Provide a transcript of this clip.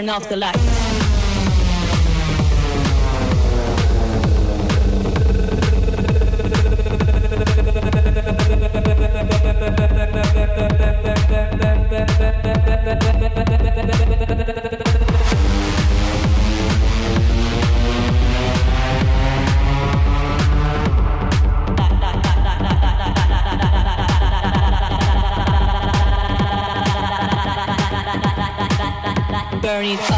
Turn off the lights. don't need.